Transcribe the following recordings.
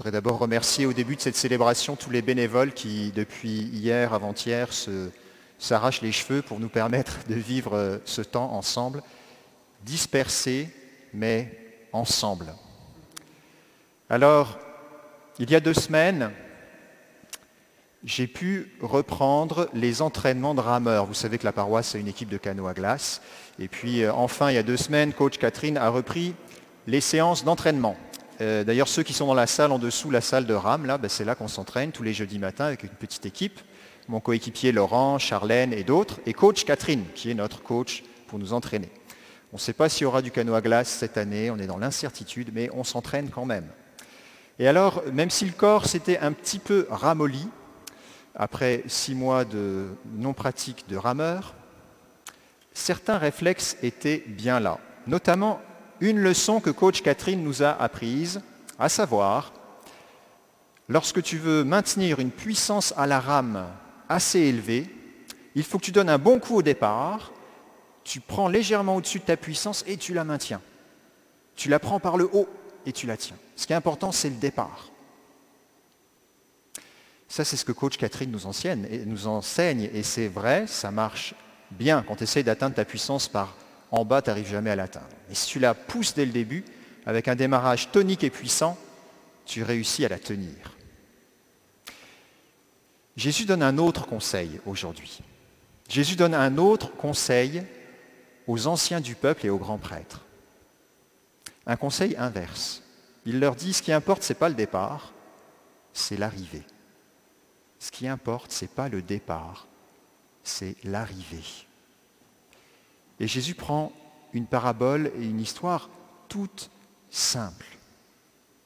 voudrais d'abord remercier au début de cette célébration tous les bénévoles qui, depuis hier, avant-hier, s'arrachent les cheveux pour nous permettre de vivre euh, ce temps ensemble, dispersés, mais ensemble. Alors, il y a deux semaines, j'ai pu reprendre les entraînements de rameurs. Vous savez que la paroisse a une équipe de canot à glace. Et puis euh, enfin, il y a deux semaines, coach Catherine a repris les séances d'entraînement. Euh, d'ailleurs, ceux qui sont dans la salle en dessous, la salle de rame, là, ben, c'est là qu'on s'entraîne tous les jeudis matins avec une petite équipe. Mon coéquipier Laurent, Charlène et d'autres. Et coach Catherine, qui est notre coach pour nous entraîner. On ne sait pas s'il y aura du canot à glace cette année, on est dans l'incertitude, mais on s'entraîne quand même. Et alors, même si le corps s'était un petit peu ramolli, après six mois de non-pratique de rameur, certains réflexes étaient bien là. Notamment une leçon que coach Catherine nous a apprise, à savoir, lorsque tu veux maintenir une puissance à la rame assez élevée, il faut que tu donnes un bon coup au départ, tu prends légèrement au-dessus de ta puissance et tu la maintiens. Tu la prends par le haut et tu la tiens. Ce qui est important, c'est le départ. Ça, c'est ce que coach Catherine nous enseigne, et, c'est vrai, ça marche bien. Quand tu essayes d'atteindre ta puissance par en bas, tu n'arrives jamais à l'atteindre. Mais si tu la pousses dès le début, avec un démarrage tonique et puissant, tu réussis à la tenir. Jésus donne un autre conseil aujourd'hui. Jésus donne un autre conseil aux anciens du peuple et aux grands prêtres. Un conseil inverse. Il leur dit, ce qui importe, ce n'est pas le départ, c'est l'arrivée. Ce qui importe, ce n'est pas le départ, c'est l'arrivée. Et Jésus prend une parabole et une histoire toute simple.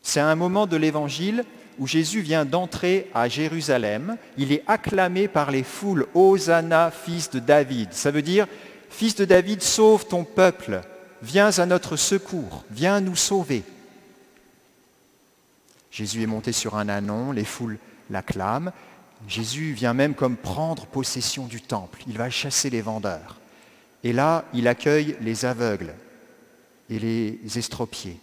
C'est un moment de l'évangile où Jésus vient d'entrer à Jérusalem. Il est acclamé par les foules, Hosanna, fils de David. Ça veut dire, fils de David, sauve ton peuple, viens à notre secours, viens nous sauver. Jésus est monté sur un anon, les foules l'acclament, Jésus vient même comme prendre possession du temple. Il va chasser les vendeurs. Et là, il accueille les aveugles et les estropiés.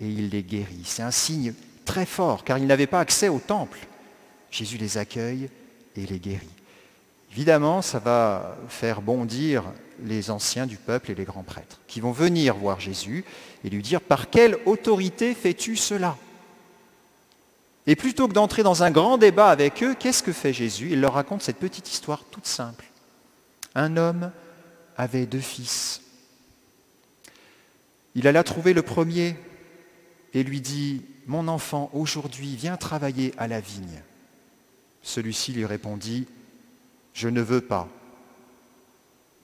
Et il les guérit. C'est un signe très fort, car ils n'avaient pas accès au temple. Jésus les accueille et les guérit. Évidemment, ça va faire bondir les anciens du peuple et les grands prêtres, qui vont venir voir Jésus et lui dire, par quelle autorité fais-tu cela? Et plutôt que d'entrer dans un grand débat avec eux, qu'est-ce que fait Jésus? Il leur raconte cette petite histoire toute simple. Un homme avait deux fils. Il alla trouver le premier et lui dit, Mon enfant, aujourd'hui, viens travailler à la vigne. Celui-ci lui répondit, Je ne veux pas.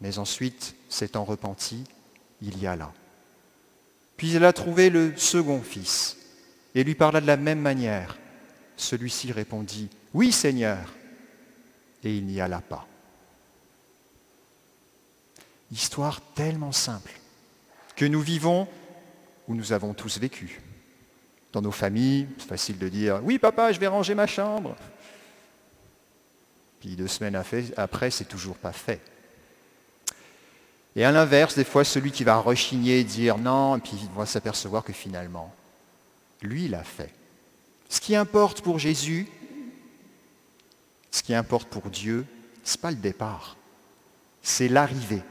Mais ensuite, s'étant repenti, il y alla. Puis il a trouvé le second fils et lui parla de la même manière. Celui-ci répondit, Oui Seigneur, et il n'y alla pas. Histoire tellement simple que nous vivons où nous avons tous vécu. Dans nos familles, c'est facile de dire, Oui papa, je vais ranger ma chambre. Puis deux semaines après, c'est toujours pas fait. Et à l'inverse, des fois, celui qui va rechigner dire non, et puis il va s'apercevoir que finalement, lui l'a fait. Ce qui importe pour Jésus, ce qui importe pour Dieu, ce n'est pas le départ, c'est l'arrivée.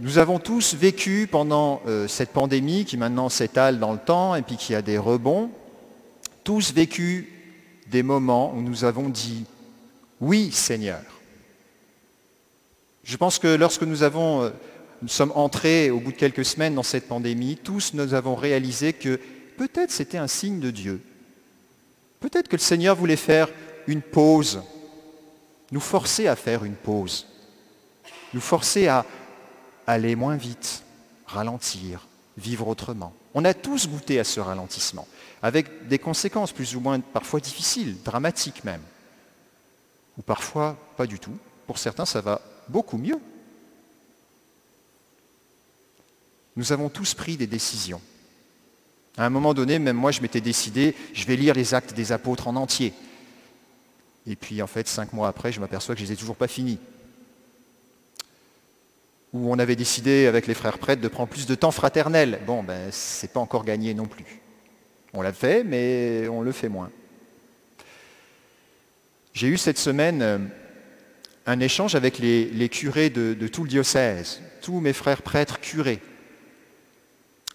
Nous avons tous vécu pendant euh, cette pandémie qui maintenant s'étale dans le temps et puis qui a des rebonds, tous vécu des moments où nous avons dit oui Seigneur. Je pense que lorsque nous avons euh, nous sommes entrés au bout de quelques semaines dans cette pandémie, tous nous avons réalisé que peut-être c'était un signe de Dieu. Peut-être que le Seigneur voulait faire une pause, nous forcer à faire une pause, nous forcer à aller moins vite, ralentir, vivre autrement. On a tous goûté à ce ralentissement, avec des conséquences plus ou moins parfois difficiles, dramatiques même, ou parfois pas du tout. Pour certains, ça va beaucoup mieux. Nous avons tous pris des décisions. À un moment donné, même moi, je m'étais décidé, je vais lire les actes des apôtres en entier. Et puis, en fait, cinq mois après, je m'aperçois que je ne les ai toujours pas finis. Où on avait décidé avec les frères prêtres de prendre plus de temps fraternel. Bon, ben, c'est pas encore gagné non plus. On l'a fait, mais on le fait moins. J'ai eu cette semaine euh, un échange avec les, curés de, tout le diocèse, tous mes frères prêtres curés.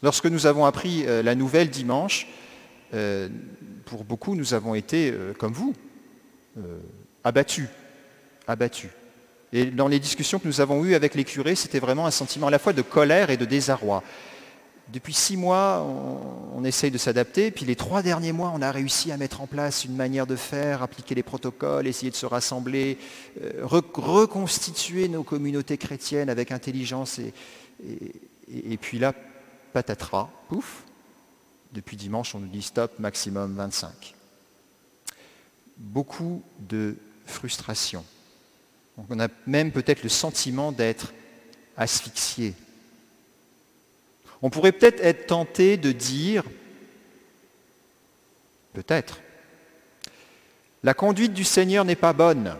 Lorsque nous avons appris euh, la nouvelle dimanche, euh, pour beaucoup, nous avons été, comme vous, abattus. Abattus. Et dans les discussions que nous avons eues avec les curés, c'était vraiment un sentiment à la fois de colère et de désarroi. Depuis six mois, on, essaye de s'adapter, puis les trois derniers mois, on a réussi à mettre en place une manière de faire, appliquer les protocoles, essayer de se rassembler, euh, reconstituer nos communautés chrétiennes avec intelligence. Et, et puis là, patatras, pouf, depuis dimanche, on nous dit stop, maximum 25. Beaucoup de frustration. On a même peut-être le sentiment d'être asphyxié on pourrait peut-être être tenté de dire, peut-être, la conduite du Seigneur n'est pas bonne.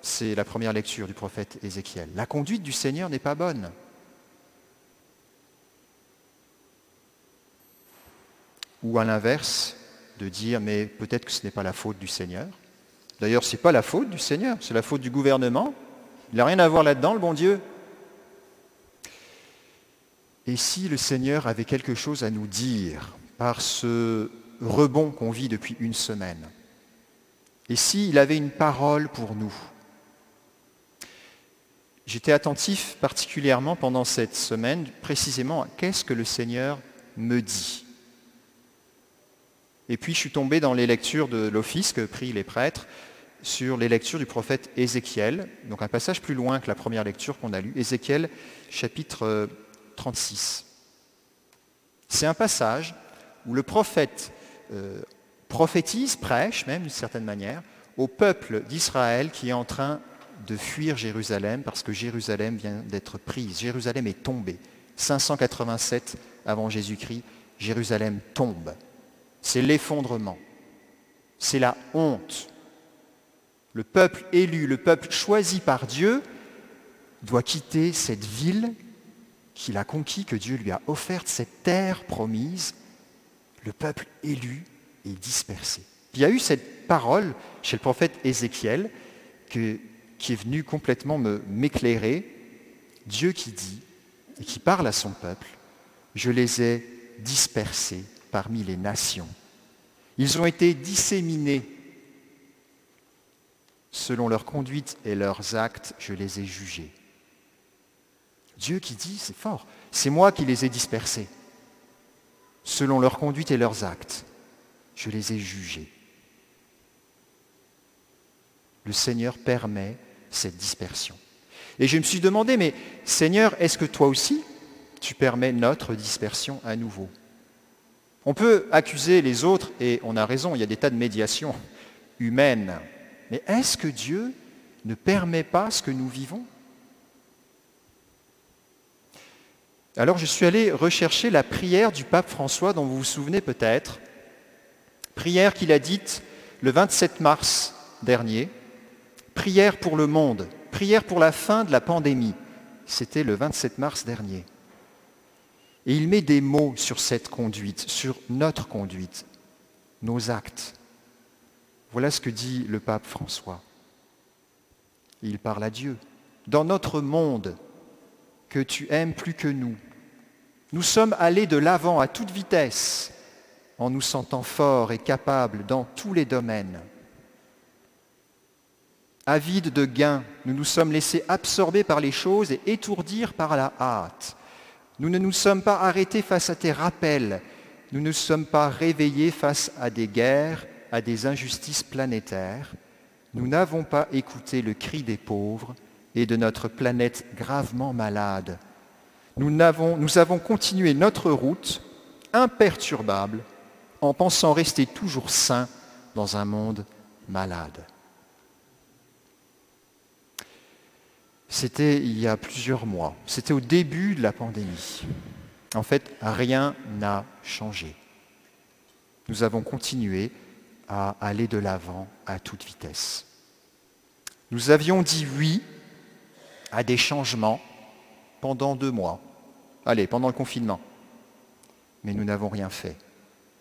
C'est la première lecture du prophète Ézéchiel. La conduite du Seigneur n'est pas bonne. Ou à l'inverse, de dire, mais peut-être que ce n'est pas la faute du Seigneur. D'ailleurs, ce n'est pas la faute du Seigneur, c'est la faute du gouvernement. Il n'a rien à voir là-dedans, le bon Dieu. Et si le Seigneur avait quelque chose à nous dire par ce rebond qu'on vit depuis une semaine Et s'il avait une parole pour nous? J'étais attentif particulièrement pendant cette semaine précisément à qu'est-ce que le Seigneur me dit. Et puis je suis tombé dans les lectures de l'office que prient les prêtres sur les lectures du prophète Ézéchiel, donc un passage plus loin que la première lecture qu'on a lue, Ézéchiel chapitre 36. C'est un passage où le prophète euh, prophétise, prêche même d'une certaine manière, au peuple d'Israël qui est en train de fuir Jérusalem parce que Jérusalem vient d'être prise. Jérusalem est tombée. 587 avant Jésus-Christ, Jérusalem tombe. C'est l'effondrement. C'est la honte. Le peuple élu, le peuple choisi par Dieu doit quitter cette ville qu'il a conquis, que Dieu lui a offerte cette terre promise, le peuple élu est dispersé. il y a eu cette parole chez le prophète Ézéchiel qui est venu complètement m'éclairer. Dieu qui dit et qui parle à son peuple, je les ai dispersés parmi les nations. Ils ont été disséminés selon leur conduite et leurs actes, je les ai jugés. Dieu qui dit, c'est fort, c'est moi qui les ai dispersés, selon leur conduite et leurs actes. Je les ai jugés. Le Seigneur permet cette dispersion. Et je me suis demandé, mais Seigneur, est-ce que toi aussi, tu permets notre dispersion à nouveau? On peut accuser les autres, et on a raison, il y a des tas de médiations humaines, mais est-ce que Dieu ne permet pas ce que nous vivons? Alors je suis allé rechercher la prière du pape François dont vous vous souvenez peut-être, prière qu'il a dite le 27 mars dernier, prière pour le monde, prière pour la fin de la pandémie. C'était le 27 mars dernier. Et il met des mots sur cette conduite, sur notre conduite, nos actes. Voilà ce que dit le pape François. Il parle à Dieu. Dans notre monde, que tu aimes plus que nous. Nous sommes allés de l'avant à toute vitesse en nous sentant forts et capables dans tous les domaines. Avides de gains, nous nous sommes laissés absorber par les choses et étourdir par la hâte. Nous ne nous sommes pas arrêtés face à tes rappels. Nous ne sommes pas réveillés face à des guerres, à des injustices planétaires. Nous n'avons pas écouté le cri des pauvres et de notre planète gravement malade. Nous avons, nous avons continué notre route imperturbable en pensant rester toujours sains dans un monde malade. C'était il y a plusieurs mois, c'était au début de la pandémie. En fait, rien n'a changé. Nous avons continué à aller de l'avant à toute vitesse. Nous avions dit oui à des changements pendant deux mois. Allez, pendant le confinement. Mais nous n'avons rien fait.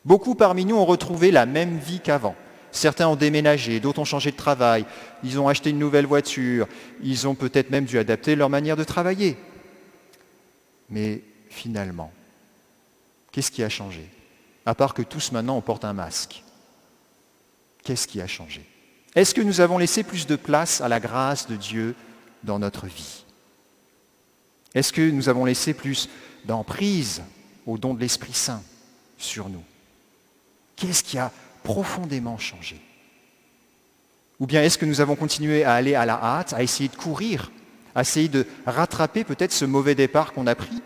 Beaucoup parmi nous ont retrouvé la même vie qu'avant. Certains ont déménagé, d'autres ont changé de travail, ils ont acheté une nouvelle voiture, ils ont peut-être même dû adapter leur manière de travailler. Mais finalement, qu'est-ce qui a changé? À part que tous maintenant on porte un masque. Qu'est-ce qui a changé? Est-ce que nous avons laissé plus de place à la grâce de Dieu dans notre vie? Est-ce que nous avons laissé plus d'emprise au don de l'Esprit Saint sur nous? Qu'est-ce qui a profondément changé Ou bien est-ce que nous avons continué à aller à la hâte, à essayer de courir, à essayer de rattraper peut-être ce mauvais départ qu'on a pris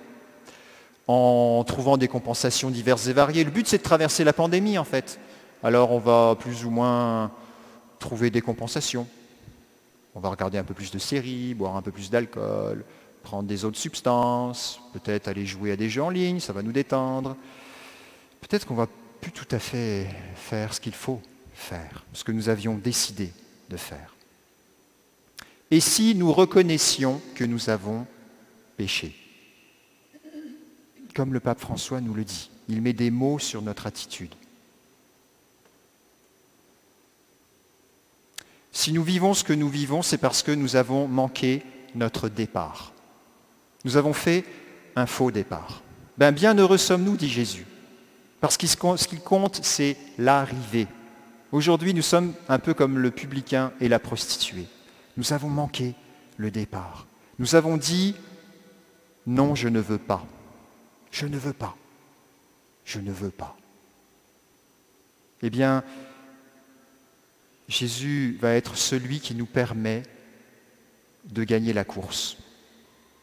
en trouvant des compensations diverses et variées? Le but c'est de traverser la pandémie en fait. Alors on va plus ou moins trouver des compensations. On va regarder un peu plus de séries, boire un peu plus d'alcool, prendre des autres substances, peut-être aller jouer à des jeux en ligne, ça va nous détendre. Peut-être qu'on va plus tout à fait faire ce qu'il faut faire, ce que nous avions décidé de faire. Et si nous reconnaissions que nous avons péché Comme le pape François nous le dit, il met des mots sur notre attitude. Si nous vivons ce que nous vivons, c'est parce que nous avons manqué notre départ. Nous avons fait un faux départ. Ben, bien heureux sommes-nous, dit Jésus. Parce que ce qui compte, c'est l'arrivée. Aujourd'hui, nous sommes un peu comme le publicain et la prostituée. Nous avons manqué le départ. Nous avons dit, non, je ne veux pas. Je ne veux pas. Je ne veux pas. Eh bien, Jésus va être celui qui nous permet de gagner la course,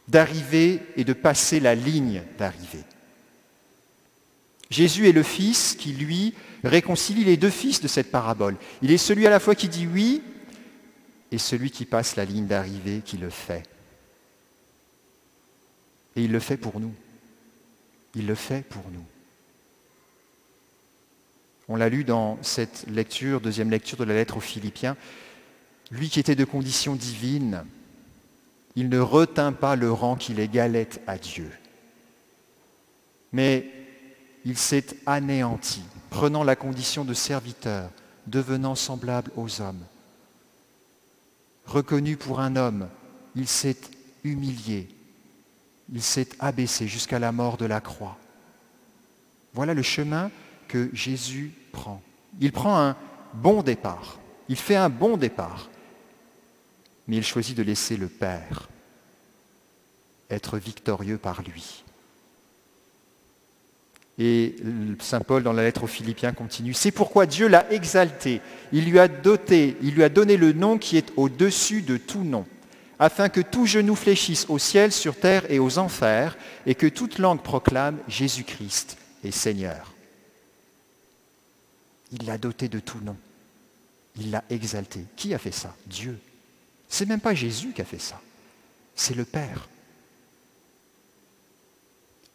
d'arriver et de passer la ligne d'arrivée. Jésus est le Fils qui, lui, réconcilie les deux fils de cette parabole. Il est celui à la fois qui dit oui et celui qui passe la ligne d'arrivée qui le fait. Et il le fait pour nous. Il le fait pour nous. On l'a lu dans cette lecture, deuxième lecture de la lettre aux Philippiens. Lui qui était de condition divine, il ne retint pas le rang qu'il égalait à Dieu. Mais il s'est anéanti, prenant la condition de serviteur, devenant semblable aux hommes. Reconnu pour un homme, il s'est humilié, il s'est abaissé jusqu'à la mort de la croix. Voilà le chemin que Jésus prend. Il prend un bon départ, il fait un bon départ, mais il choisit de laisser le Père être victorieux par lui. Et Saint Paul, dans la lettre aux Philippiens, continue. C'est pourquoi Dieu l'a exalté. Il lui a doté, il lui a donné le nom qui est au-dessus de tout nom, afin que tout genou fléchisse au ciel, sur terre et aux enfers, et que toute langue proclame Jésus-Christ est Seigneur. Il l'a doté de tout nom. Il l'a exalté. Qui a fait ça? Dieu. C'est même pas Jésus qui a fait ça. C'est le Père.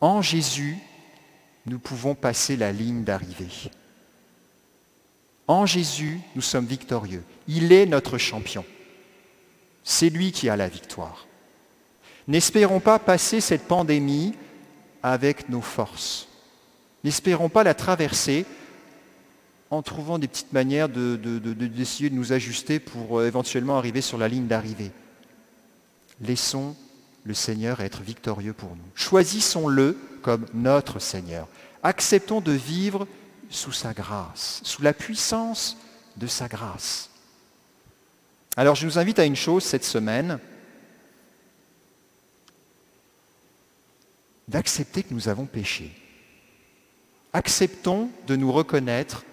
En Jésus, nous pouvons passer la ligne d'arrivée. En Jésus, nous sommes victorieux. Il est notre champion. C'est lui qui a la victoire. N'espérons pas passer cette pandémie avec nos forces. N'espérons pas la traverser en trouvant des petites manières d'essayer de, de, nous ajuster pour euh, éventuellement arriver sur la ligne d'arrivée. Laissons le Seigneur être victorieux pour nous. Choisissons-le comme notre Seigneur. Acceptons de vivre sous sa grâce, sous la puissance de sa grâce. Alors je vous invite à une chose cette semaine, d'accepter que nous avons péché. Acceptons de nous reconnaître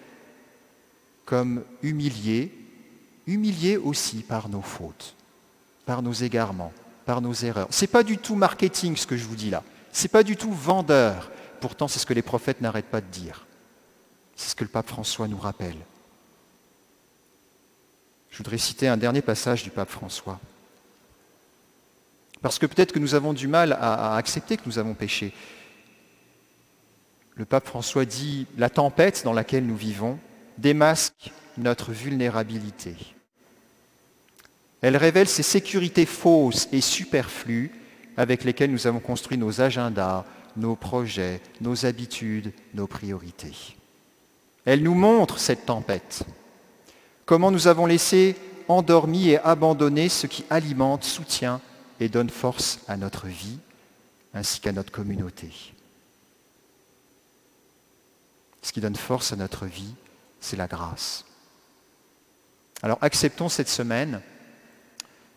comme humiliés, humiliés aussi par nos fautes, par nos égarements, par nos erreurs. Ce n'est pas du tout marketing ce que je vous dis là. Ce n'est pas du tout vendeur. Pourtant, c'est ce que les prophètes n'arrêtent pas de dire. C'est ce que le pape François nous rappelle. Je voudrais citer un dernier passage du pape François. Parce que peut-être que nous avons du mal à, à accepter que nous avons péché. Le pape François dit, la tempête dans laquelle nous vivons démasque notre vulnérabilité. Elle révèle ces sécurités fausses et superflues avec lesquels nous avons construit nos agendas, nos projets, nos habitudes, nos priorités. Elle nous montre cette tempête, comment nous avons laissé endormi et abandonné ce qui alimente, soutient et donne force à notre vie ainsi qu'à notre communauté. Ce qui donne force à notre vie, c'est la grâce. Alors acceptons cette semaine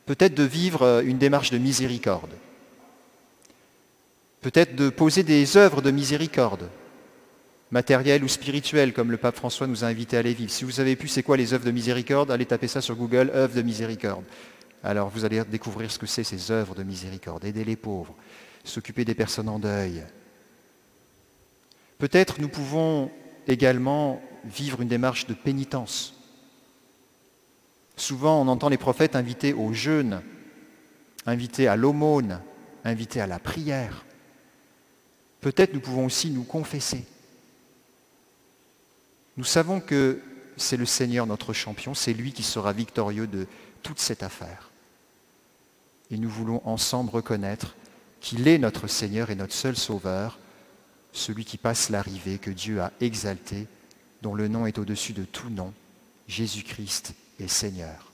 peut-être de vivre une démarche de miséricorde, peut-être de poser des œuvres de miséricorde, matérielles ou spirituelles, comme le pape François nous a invités à les vivre. Si vous avez pu, c'est quoi les œuvres de miséricorde? Allez taper ça sur Google, œuvres de miséricorde. Alors vous allez découvrir ce que c'est ces œuvres de miséricorde. Aider les pauvres, s'occuper des personnes en deuil. Peut-être nous pouvons également vivre une démarche de pénitence. Souvent, on entend les prophètes invités au jeûne, invités à l'aumône, invités à la prière. Peut-être nous pouvons aussi nous confesser. Nous savons que c'est le Seigneur notre champion, c'est lui qui sera victorieux de toute cette affaire. Et nous voulons ensemble reconnaître qu'il est notre Seigneur et notre seul Sauveur, celui qui passe l'arrivée que Dieu a exalté, dont le nom est au-dessus de tout nom, Jésus-Christ est Seigneur.